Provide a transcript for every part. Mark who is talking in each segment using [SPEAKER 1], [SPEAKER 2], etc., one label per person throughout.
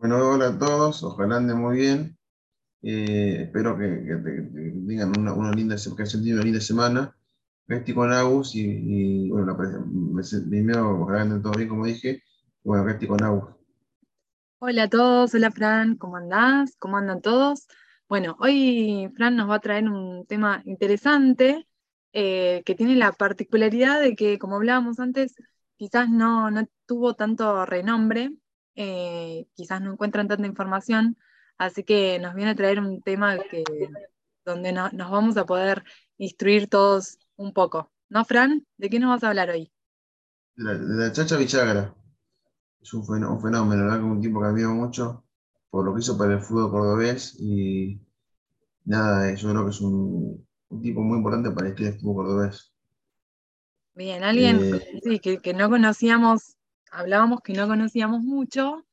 [SPEAKER 1] Bueno, hola a todos, ojalá anden muy bien. Eh, espero que, que, tengan una, linda, linda semana. Estoy con Agus y, y, bueno, primero ojalá anden todos bien, como dije. Bueno, estoy con Agus.
[SPEAKER 2] Hola a todos, hola Fran, ¿cómo andás? ¿Cómo andan todos? Bueno, hoy Fran nos va a traer un tema interesante eh, que tiene la particularidad de que, como hablábamos antes, quizás no, no tuvo tanto renombre, eh, quizás no encuentran tanta información, así que nos viene a traer un tema que, donde no- nos vamos a poder instruir todos un poco. ¿No, Fran? ¿De qué nos vas a hablar hoy?
[SPEAKER 1] De la, de la Chacha Villagra. Es un fenó- un fenómeno, verdad que un tipo que admiro mucho por lo que hizo para el fútbol cordobés y nada, eh, yo creo que es un, un tipo muy importante para el fútbol cordobés.
[SPEAKER 2] Bien, alguien
[SPEAKER 1] Eh,
[SPEAKER 2] sí, que, que no conocíamos, hablábamos que no conocíamos mucho,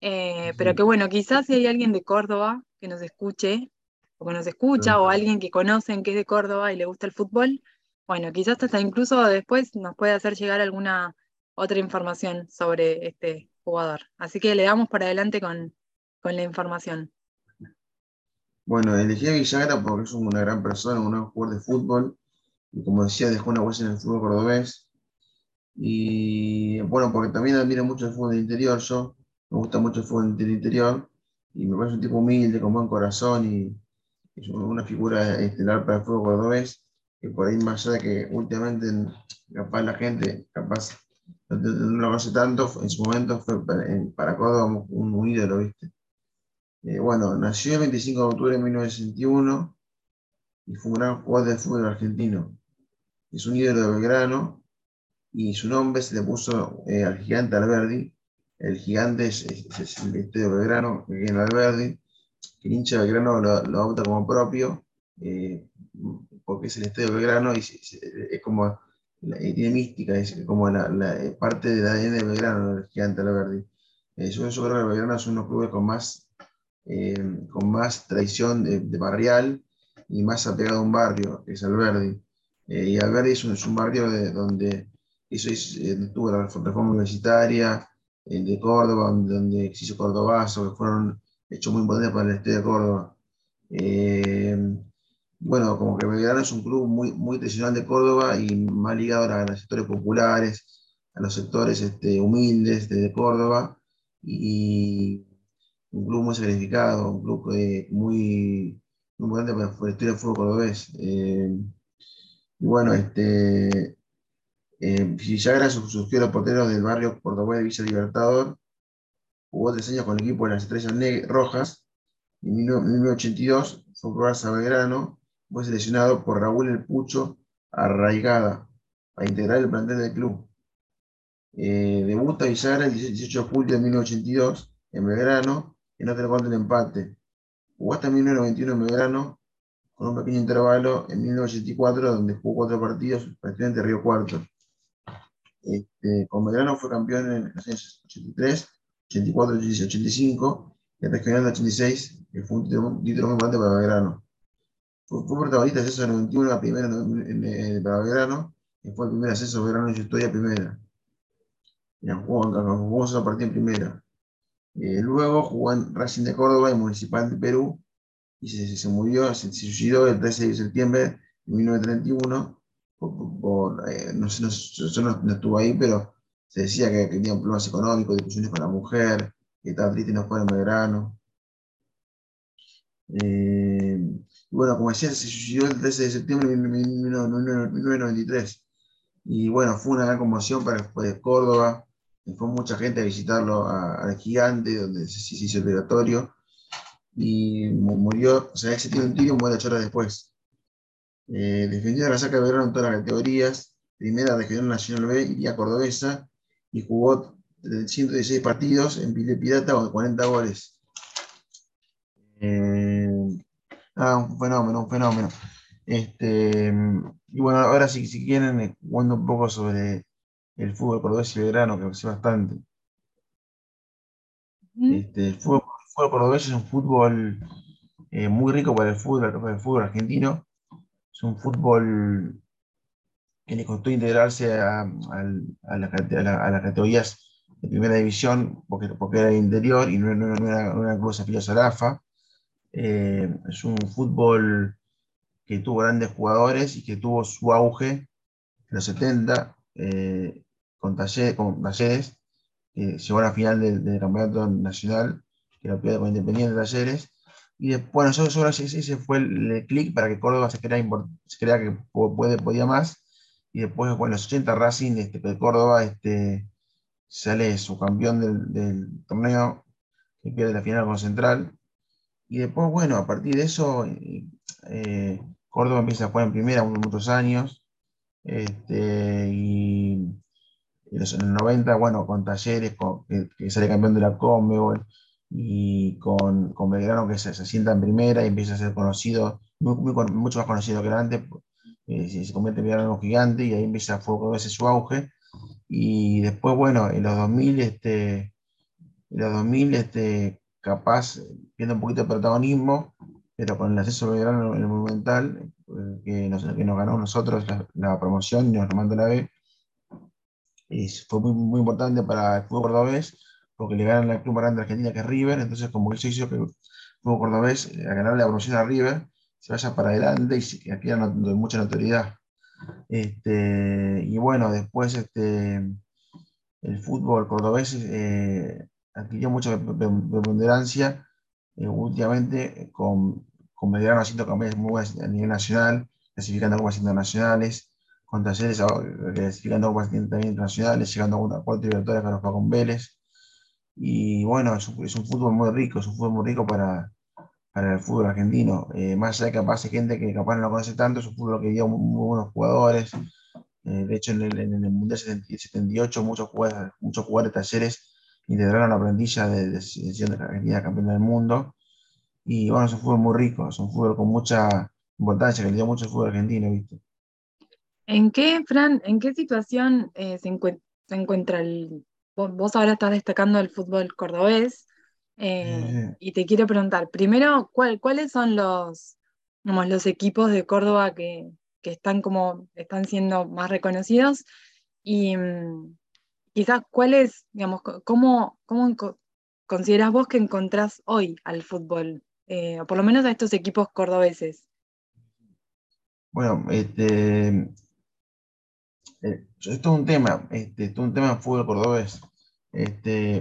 [SPEAKER 2] eh, pero que bueno, quizás si hay alguien de Córdoba que nos escuche, o que nos escucha, o alguien que conocen que es de Córdoba y le gusta el fútbol, bueno, quizás hasta incluso después nos puede hacer llegar alguna otra información sobre este jugador. Así que le damos para adelante con, con la información.
[SPEAKER 1] Bueno, elegí a Villagra porque es una gran persona, un gran jugador de fútbol, y como decía, dejó una huella en el fútbol cordobés. Y bueno, porque también admiro mucho el fútbol del interior, yo me gusta mucho el fútbol del interior, y me parece un tipo humilde, con buen corazón, y es una figura estelar para el fútbol cordobés, que por ahí más allá de que últimamente capaz la gente, capaz no, lo conoce tanto, en su momento fue para, Córdoba un, ídolo, ¿viste? Eh, bueno, nació el 25 de octubre de 1961 y fue un gran jugador del fútbol argentino. Es un ídolo de Belgrano y su nombre se le puso eh, al gigante Alberdi. El gigante es, es- es el estadio de Belgrano, viene Alberdi, el hincha de Belgrano lo, lo adopta como propio, eh, porque es el estadio de Belgrano y es, como, la- tiene mística, es como la, la, eh, parte del ADN de Belgrano, el gigante Alberdi. Eh, yo creo que Belgrano es uno de los clubes con más eh, con más tradición de, de barrial y más apegado a un barrio, que es Alberdi. Eh, y Alberdi es un, es un barrio de, donde eso es, eh, tuvo la reforma universitaria eh, de Córdoba, donde, se hizo Cordobazo, que fueron hechos muy importantes para el este de Córdoba. Eh, bueno, como que Belgrano es un club muy, tradicional de Córdoba y más ligado a los sectores populares, a los sectores este, humildes de, Córdoba. Y, un club muy sacrificado, un club eh, muy, importante para, el estilo del fútbol cordobés. Y bueno, este, eh, Villagra su- surgió de los porteros del barrio cordobés de Villa Libertador, jugó tres años con el equipo de las Estrellas Rojas, en 1982 fue a probarse a Belgrano, fue seleccionado por Raúl El Pucho Arraigada para integrar el plantel del club. Eh, debuta Villagra el 18 de julio de 1982 en Belgrano, en otro gol del empate. Jugó hasta 1991 en Belgrano, con un pequeño intervalo en 1984, donde jugó cuatro partidos, prácticamente Río Cuarto. Este, con Belgrano fue campeón en los años 83, 84, 85, y el regional de 86, que fue un título, un título muy importante para Belgrano. Fue, fue protagonista de ascenso 91 a primera en, en, en, para Belgrano, y fue el primer ascenso Belgrano en su historia primera. Jugó, jugó solo partido en primera. Eh, luego jugó en Racing de Córdoba y Municipal de Perú, y se, se murió, se, se suicidó el 13 de septiembre de 1931. Eh, no sé, no, yo no, no, ahí, pero se decía que, que tenía problemas económicos, discusiones con la mujer, que estaba triste y no fue en Belgrano. Eh, bueno, como decía, se suicidó el 13 de septiembre de 1993. Y bueno, fue una gran conmoción para después de Córdoba. Fue mucha gente a visitarlo al Gigante, donde se, se hizo el velatorio y murió, o sea, ese tiene un tiro y muere ocho horas después. Eh, defendió la saca de Verano en todas las categorías, primera regional nacional B y día cordobesa, y jugó 116 partidos en Pile Pirata con 40 goles. Eh, ah, un fenómeno, un fenómeno. Este, y bueno, ahora si, si quieren, jugando un poco sobre el fútbol cordobés y Belgrano, que sé bastante. Este, el fútbol, el fútbol cordobés es un fútbol eh, muy rico para el fútbol, para el fútbol argentino. Es un fútbol que le costó integrarse a, a, a, la, a, la, a las categorías de primera división, porque, porque era interior y no, era, una club afiliado a AFA. es un fútbol que tuvo grandes jugadores y que tuvo su auge en los 70 eh, con, talleres, que llegó a la final del, campeonato nacional, que lo pierde con Independiente Talleres. Y después, nosotros ese fue el, clic para que Córdoba se crea, se crea que puede, podía más. Y después, bueno, en los 80 Racing este, de Córdoba este, sale su campeón del, del torneo, que pierde la final con Central. Y después, bueno, a partir de eso, eh, Córdoba empieza a jugar en primera muchos años. Este, y en los, 90, bueno, con Talleres, que, sale campeón de la Conmebol, y con, con Belgrano que se, sienta en primera y empieza a ser conocido, mucho más conocido que antes, eh, se, convierte en un gigante y ahí empieza a veces su auge. Y después, bueno, en los 2000, este, en los 2000, este, capaz, pierde un poquito de protagonismo, pero con el acceso Belgrano en el Monumental, eh, que nos, que nos ganó nosotros la, promoción y nos mandó la B, y fue muy, muy importante para el fútbol cordobés, porque le ganan la club grande de Argentina que es River, entonces como que eso hizo que fútbol cordobés, eh, a ganarle la promoción a River, se vaya para adelante y que adquiera mucha notoriedad. Este, y bueno, después este, el fútbol cordobés eh, adquirió mucha preponderancia eh, últimamente con, con Belgrano haciendo campañas muy buenas a nivel nacional, clasificando copas internacionales, con talleres clasificando copas también internacionales, llegando a una cuatro libertades para con Vélez. Y bueno, es un, fútbol muy rico, es un fútbol muy rico para, para el fútbol argentino. Eh, más allá de que hay gente que capaz no lo conoce tanto, es un fútbol que dio muy, buenos jugadores. Eh, de hecho, en el, en el Mundial 78, muchos jugadores, muchos jugadores de talleres integraron la plantilla de, de, de, Argentina campeona del mundo. Y bueno, es un fútbol muy rico, es un fútbol con mucha importancia, que le dio mucho el fútbol argentino, ¿viste?
[SPEAKER 2] ¿En qué, Fran, en qué situación eh, se, encuentra el... Vos, ahora estás destacando el fútbol cordobés eh, y te quiero preguntar, primero, ¿cuál, ¿cuáles son los, los equipos de Córdoba que, que, están, como, están siendo más reconocidos? Y mm, quizás, ¿cuáles, digamos, cómo, cómo consideras vos que encontrás hoy al fútbol? Eh, o por lo menos a estos equipos cordobeses.
[SPEAKER 1] Bueno, este, eh, esto es un tema, este, esto es un tema de fútbol cordobés. Este,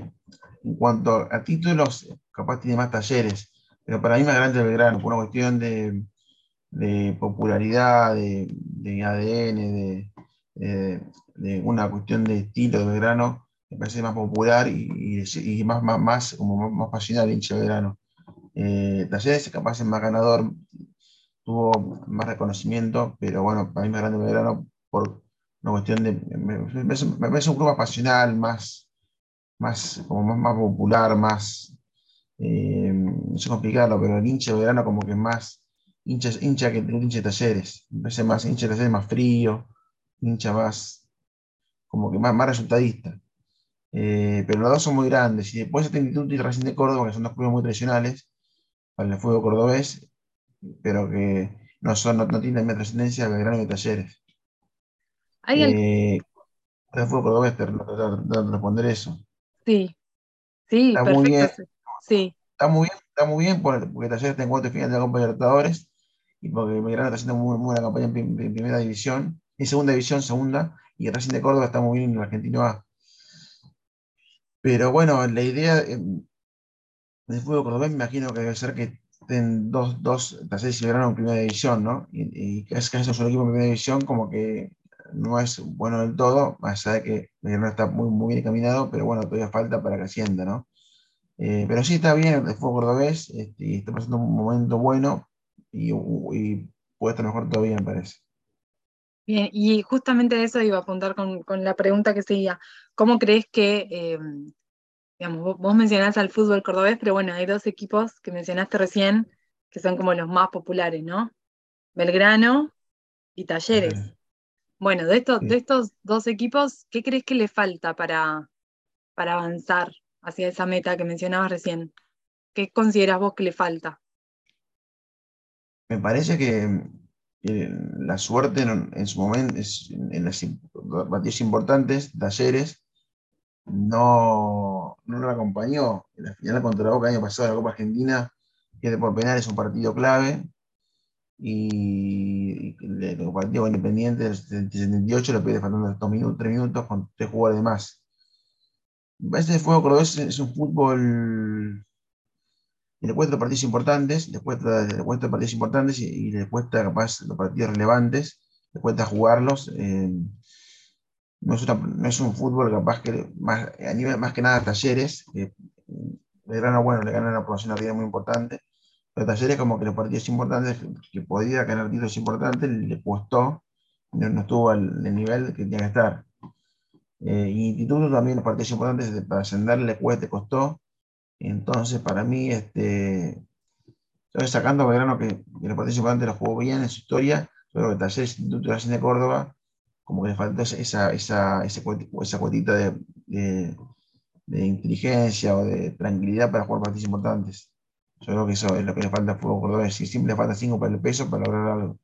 [SPEAKER 1] en cuanto a títulos, capaz tiene más talleres, pero para mí más grande el Belgrano, por una cuestión de, popularidad, de, ADN, de, una cuestión de estilo de Belgrano, me parece más popular y, más, más, más, como más, pasional el hincha de Belgrano. Eh, talleres capaz es más ganador, tuvo más reconocimiento, pero bueno, para mí más grande el Belgrano por una cuestión de. Me, parece un más pasional, más, más, como más, popular, más. Eh, no sé complicarlo, pero el hincha de verano, como que más hincha, hincha que el hincha de talleres. Me parece más hincha de talleres más frío, hincha más. como que más, más resultadista. Eh, pero los dos son muy grandes. Y después el Instituto y Racing de Córdoba, que son dos clubes muy tradicionales para el fútbol cordobés, pero que no, son, no, no tienen trascendencia de Belgrano y Talleres.
[SPEAKER 2] ¿Hay
[SPEAKER 1] eh, fútbol cordobés te, responder eso.
[SPEAKER 2] Sí, sí,
[SPEAKER 1] está
[SPEAKER 2] perfecto.
[SPEAKER 1] Muy bien,
[SPEAKER 2] sí.
[SPEAKER 1] Está muy bien, está muy bien porque, Talleres está en cuarto final de la Copa Libertadores y porque Belgrano está haciendo muy, buena campaña en, primera división, en segunda división, segunda, y el Racing de Córdoba está muy bien en el Argentino A. Pero bueno, la idea eh, del fútbol cordobés me imagino que debe ser que estén dos, dos Talleres y Belgrano en primera división, ¿no? Y, que es que es un equipo en primera división, como que no es bueno del todo, más allá de que no está muy, muy bien encaminado, pero bueno, todavía falta para que ascienda, ¿no? Eh, pero sí está bien el fútbol cordobés, este, y está pasando un momento bueno y, puede estar mejor todavía, me parece.
[SPEAKER 2] Bien, y justamente de eso iba a apuntar con, la pregunta que seguía. ¿Cómo crees que, eh, digamos, vos, vos mencionás al fútbol cordobés, pero bueno, hay dos equipos que mencionaste recién que son como los más populares, ¿no? Belgrano y Talleres. Bueno, de estos, de estos dos equipos, ¿qué crees que le falta para, para avanzar hacia esa meta que mencionabas recién? ¿Qué consideras vos que le falta?
[SPEAKER 1] Me parece que la suerte en, su momento, en las partidos importantes, talleres, no, no lo acompañó. En la final contra Boca el año pasado de la Copa Argentina, pierde por penales un partido clave. Y, el partido Independiente del 78 lo pierde faltando dos minutos, tres minutos con tres jugadores de más. Este juego cordobés es un fútbol y le cuesta partidos importantes, le cuesta, le cuesta partidos importantes y, le cuesta capaz los partidos relevantes, le cuesta jugarlos. Eh, no, es no, es un fútbol capaz que más, a nivel más que nada talleres. Eh, Belgrano, bueno, le gana una aprobación arriba muy importante, pero talleres como que los partidos importantes, que podía ganar títulos importantes, le costó, no, estuvo al, nivel que tenía que estar. Eh, Instituto también los partidos importantes para ascender le costó, entonces, para mí, este, sacando Belgrano que, que los partidos importantes los jugó bien en su historia, pero que Talleres Instituto de Córdoba, como que le faltó esa, esa, esa, esa cuotita de, de, inteligencia o de tranquilidad para jugar partidos importantes. Yo creo que eso es lo que le falta al fútbol cordobés. Si siempre le falta cinco para el peso para lograr algo.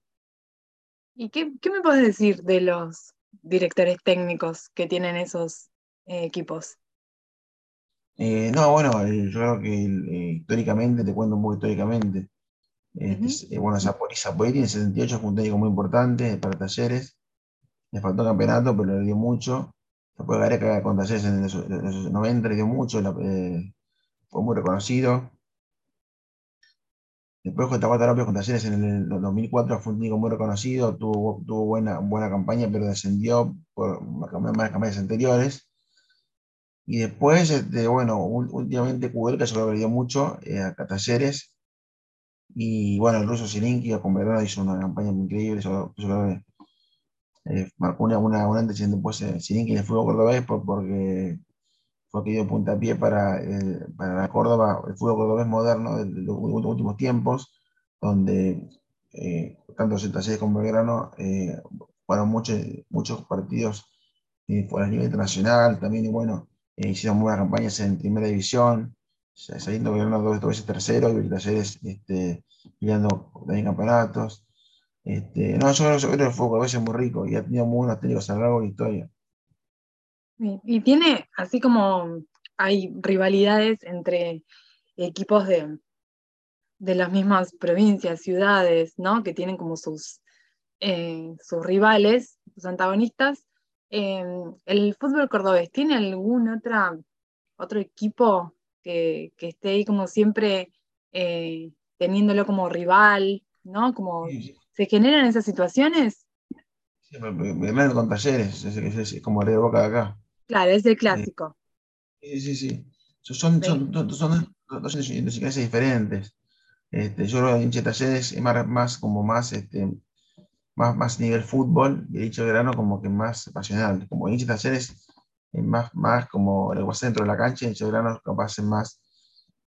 [SPEAKER 2] ¿Y qué, qué me puedes decir de los directores técnicos que tienen esos eh, equipos?
[SPEAKER 1] Eh, no, bueno, yo creo que eh, históricamente, te cuento un poco históricamente. Este, eh, bueno, Zaporí, en 78 fue un técnico muy importante para Talleres. Le faltó campeonato, pero le dio mucho. Después Gareca con Talleres en los, 90 le dio mucho, fue muy reconocido. Después J. López con Talleres en el 2004 fue un técnico muy reconocido, tuvo, tuvo buena, buena campaña, pero descendió por más campañas anteriores. Y después, este, bueno, últimamente Kudelka se lo perdió mucho eh, a Talleres. Y bueno, el ruso Sirinki con Verona hizo una campaña increíble. Eh, marcó una, una, una después eh, Sirinki en el fútbol cordobés por, porque dio puntapié para, eh, para Córdoba, el fútbol cordobés moderno de, los últimos tiempos, donde eh, tanto Talleres como Belgrano eh, fueron muchos, muchos partidos eh, a nivel internacional también. Y bueno, eh, hicieron buenas campañas en primera división, saliendo gobierno dos, dos veces tercero y Talleres este, peleando también campeonatos. Este, no, yo yo creo que el fútbol veces es muy rico y ha tenido muy buenos técnicos a lo largo de la historia.
[SPEAKER 2] Y tiene, así como hay rivalidades entre equipos de, de las mismas provincias, ciudades, ¿no? Que tienen como sus, eh, sus rivales, sus antagonistas, Em, ¿El fútbol cordobés tiene algún otra, otro equipo que, esté ahí como siempre eh, teniéndolo como rival, ¿no? Como, ¿Se generan esas situaciones?
[SPEAKER 1] Sí, me, con talleres, es, como el de Boca de acá.
[SPEAKER 2] Claro, es el clásico.
[SPEAKER 1] Sí, sí, sí. Son, son, son, dos idiosincrasias diferentes. Este, yo creo que talleres es más, más como más este, más, más nivel fútbol y dicho verano como que más pasional. Como hincha talleres es más, más como el centro de la cancha y dicho verano capaz es más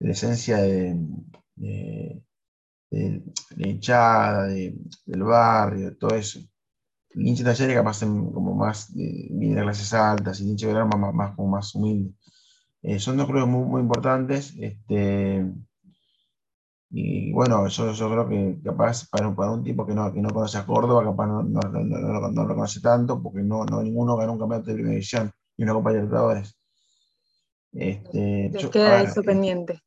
[SPEAKER 1] de la esencia de, de, de, hinchada, del barrio, todo eso. El hincha talleres capaz como más de, de clases altas y el hincha verano más, más, como más humilde. Eh, son dos clubes muy, muy importantes. Este, y bueno, yo, yo creo que capaz para, para un tipo que no, que no conoce a Córdoba, capaz no, no, no, no lo conoce tanto, porque no, no ninguno ganó un campeonato de primera división y una Copa de Libertadores.
[SPEAKER 2] Este, yo, queda eso eh, pendiente.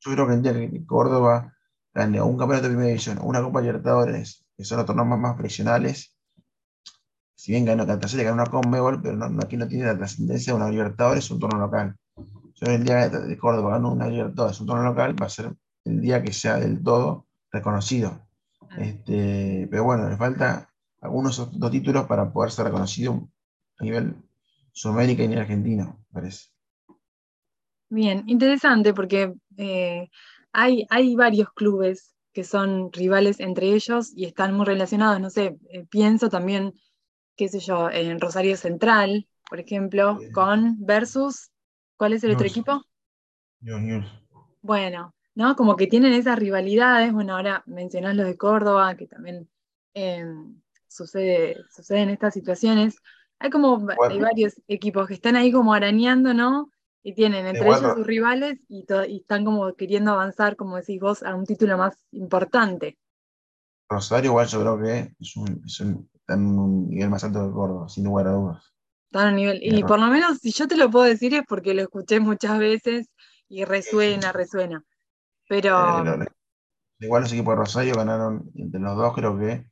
[SPEAKER 1] Yo creo que Córdoba gane un campeonato de primera división una Copa de Libertadores, que son los torneos más, más profesionales, si bien ganó le ganó una Conmebol, pero no, aquí no tiene la trascendencia de una Libertadores, es un torneo local. Yo el día de Córdoba ganó una Libertadores, un torneo local, va a ser el día que sea del todo reconocido. Ah. Este, pero bueno, le falta algunos dos títulos para poder ser reconocido a nivel Sudamérica y en Argentina, parece.
[SPEAKER 2] Bien, interesante porque eh, hay, hay varios clubes que son rivales entre ellos y están muy relacionados. No sé, eh, pienso también, qué sé yo, en Rosario Central, por ejemplo, con versus, ¿cuál es el otro equipo? Bueno, ¿no? Como que tienen esas rivalidades, bueno, ahora mencionás los de Córdoba, que también em, sucede, suceden estas situaciones. Hay como hay varios equipos que están ahí como arañando, ¿no? Y tienen entre ellos sus rivales y, están como queriendo avanzar, como decís vos, a un título más importante.
[SPEAKER 1] Rosario igual yo creo que es un, en un nivel más alto que Córdoba, sin lugar a dudas.
[SPEAKER 2] Están a nivel. Y por lo menos, si yo te lo puedo decir, es porque lo escuché muchas veces y resuena, resuena. Pero.
[SPEAKER 1] Eh, igual los equipos de Rosario ganaron entre los dos, creo que,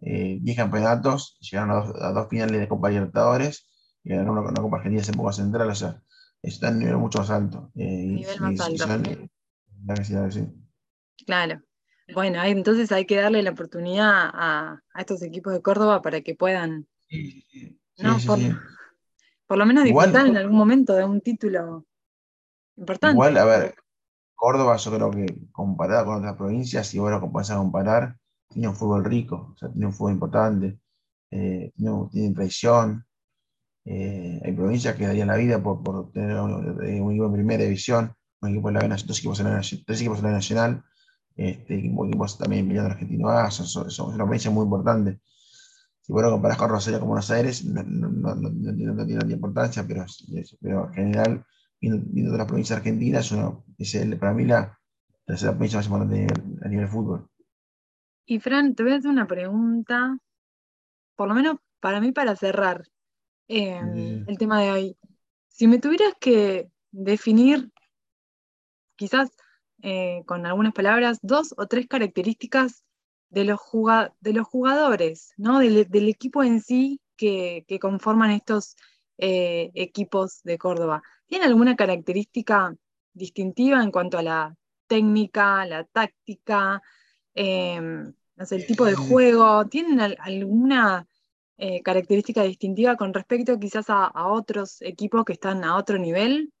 [SPEAKER 1] 10 eh, campeonatos, llegaron a dos, finales de Copa Libertadores y ganaron una, Copa Argentina en Poco Central, o sea, está en un nivel mucho más alto.
[SPEAKER 2] Eh, nivel más alto. Claro. Bueno, entonces hay que darle la oportunidad a, estos equipos de Córdoba para que puedan, ¿no? por, lo menos disfrutar en algún momento de un título importante.
[SPEAKER 1] Igual, a ver, Córdoba yo creo que comparada con otras provincias, si vos lo vas a comparar, tiene un fútbol rico, o sea, tiene un fútbol importante, eh, tiene, tiene, traición. Eh, hay provincias que darían la vida por, tener un, equipo en primera división, un equipo en la dos equipos en la, tres equipos en la nacional, este, equipos también peleando argentino A, son, son, una provincia muy importante. Si vos lo comparás con Rosario con Buenos Aires, no, no, no, tiene tanta importancia, pero, pero en general, viendo, viendo las provincias argentinas, es el, para mí la tercera provincia más importante a nivel, de fútbol.
[SPEAKER 2] Y Fran, te voy a hacer una pregunta, por lo menos para mí, para cerrar em, el tema de hoy. Si me tuvieras que definir, quizás eh, con algunas palabras, dos o tres características de los, de los jugadores, ¿no? Del, equipo en sí que, conforman estos eh, equipos de Córdoba. ¿Tiene alguna característica distintiva en cuanto a la técnica, la táctica, em, el tipo de juego? ¿Tienen alguna eh, característica distintiva con respecto quizás a, otros equipos que están a otro nivel?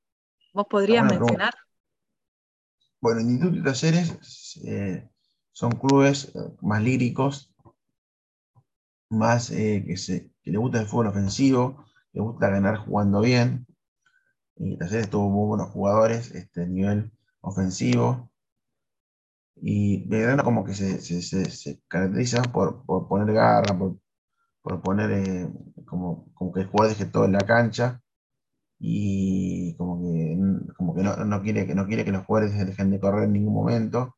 [SPEAKER 2] ¿Vos podrías mencionar?
[SPEAKER 1] Bueno, en Instituto y Talleres eh, son clubes eh, más líricos, más eh, que, se, que le gusta el fútbol ofensivo, le gusta ganar jugando bien. Y Talleres tuvo muy buenos jugadores este, nivel ofensivo. Y Belgrano como que se, se, caracteriza por, poner garra, por, poner como, como, que el jugador deje todo en la cancha y como que, como que no, quiere, que no quiere que los jugadores dejen de correr en ningún momento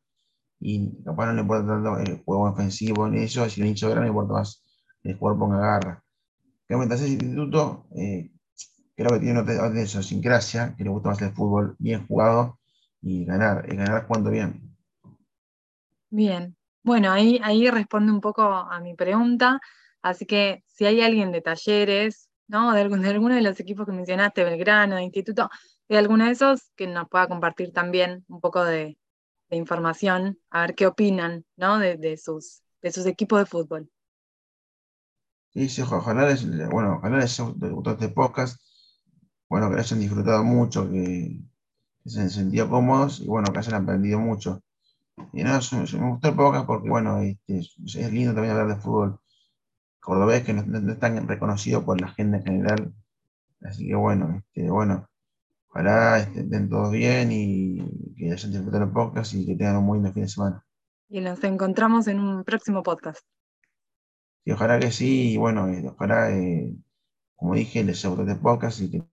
[SPEAKER 1] y capaz no le importa tanto el juego ofensivo en eso, si el hincho grande, no importa más el jugador ponga garra. Que ese instituto eh, creo que tiene de gracia que le gusta más el fútbol bien jugado y ganar, y ganar jugando bien.
[SPEAKER 2] Bien, bueno, ahí, ahí responde un poco a mi pregunta, así que si hay alguien de talleres ¿no? De, de alguno de los equipos que mencionaste, Belgrano, de Instituto, de alguno de esos, que nos pueda compartir también un poco de, información, a ver qué opinan, ¿no? De, sus, de sus equipos de fútbol.
[SPEAKER 1] Sí, sí, ojalá les, bueno, ojalá les gustó este podcast, bueno, que hayan disfrutado mucho, que, se hayan sentido cómodos y bueno, que hayan aprendido mucho. Y nada, me gustó el podcast porque bueno, este, es lindo también hablar de fútbol cordobés que no, no, es tan reconocido por la gente en general. Así que bueno, este, bueno, ojalá estén todos bien y que hayan disfrutado el podcast y que tengan un muy buen fin de semana.
[SPEAKER 2] Y nos encontramos en un próximo podcast.
[SPEAKER 1] Y ojalá que sí, y bueno, ojalá, eh, como dije, les gustó este podcast y que